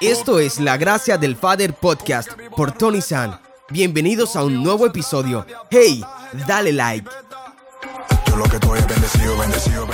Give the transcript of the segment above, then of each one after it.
Esto es La Gracia del Father Podcast por Tony San. Bienvenidos a un nuevo episodio. Hey, dale like.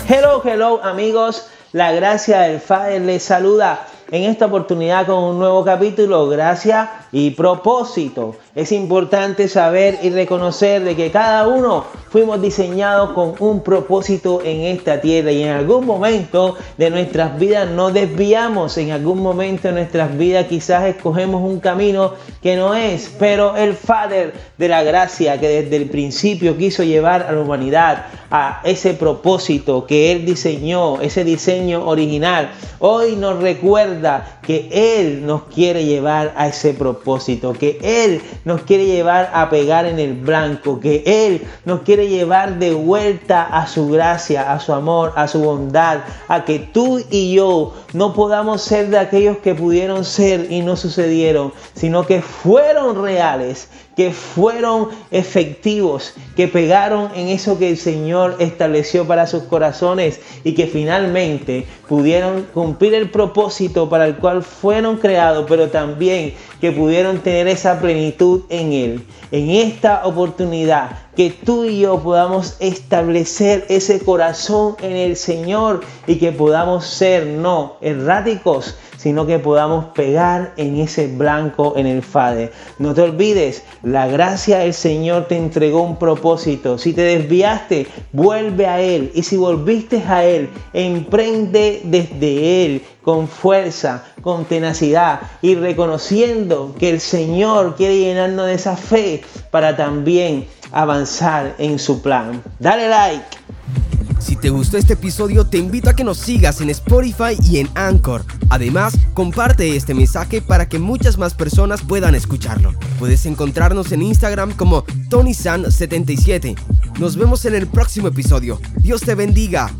Hello, hello amigos. La Gracia del Father les saluda en esta oportunidad con un nuevo capítulo, Gracia y propósito. Es importante saber y reconocer de que cada uno fuimos diseñados con un propósito en esta tierra y en algún momento de nuestras vidas nos desviamos, en algún momento de nuestras vidas quizás escogemos un camino que no es, pero el Father de la gracia que desde el principio quiso llevar a la humanidad a ese propósito que Él diseñó, ese diseño original, hoy nos recuerda que Él nos quiere llevar a ese propósito, que Él nos quiere llevar a pegar en el blanco, que Él nos quiere llevar de vuelta a su gracia, a su amor, a su bondad, a que tú y yo no podamos ser de aquellos que pudieron ser y no sucedieron, sino que fueron reales, que fueron efectivos, que pegaron en eso que el Señor estableció para sus corazones y que finalmente pudieron cumplir el propósito para el cual fueron creados, pero también que pudieron tener esa plenitud en Él. En esta oportunidad, que tú y yo podamos establecer ese corazón en el Señor y que podamos ser no erráticos, sino que podamos pegar en ese blanco en el Fade. No te olvides, la gracia del Señor te entregó un propósito. Si te desviaste, vuelve a Él. Y si volviste a Él, emprende desde Él con fuerza, con tenacidad y reconociendo que el Señor quiere llenarnos de esa fe para también avanzar en su plan. Dale like. Si te gustó este episodio, te invito a que nos sigas en Spotify y en Anchor. Además, comparte este mensaje para que muchas más personas puedan escucharlo. Puedes encontrarnos en Instagram como TonySan77. Nos vemos en el próximo episodio. Dios te bendiga.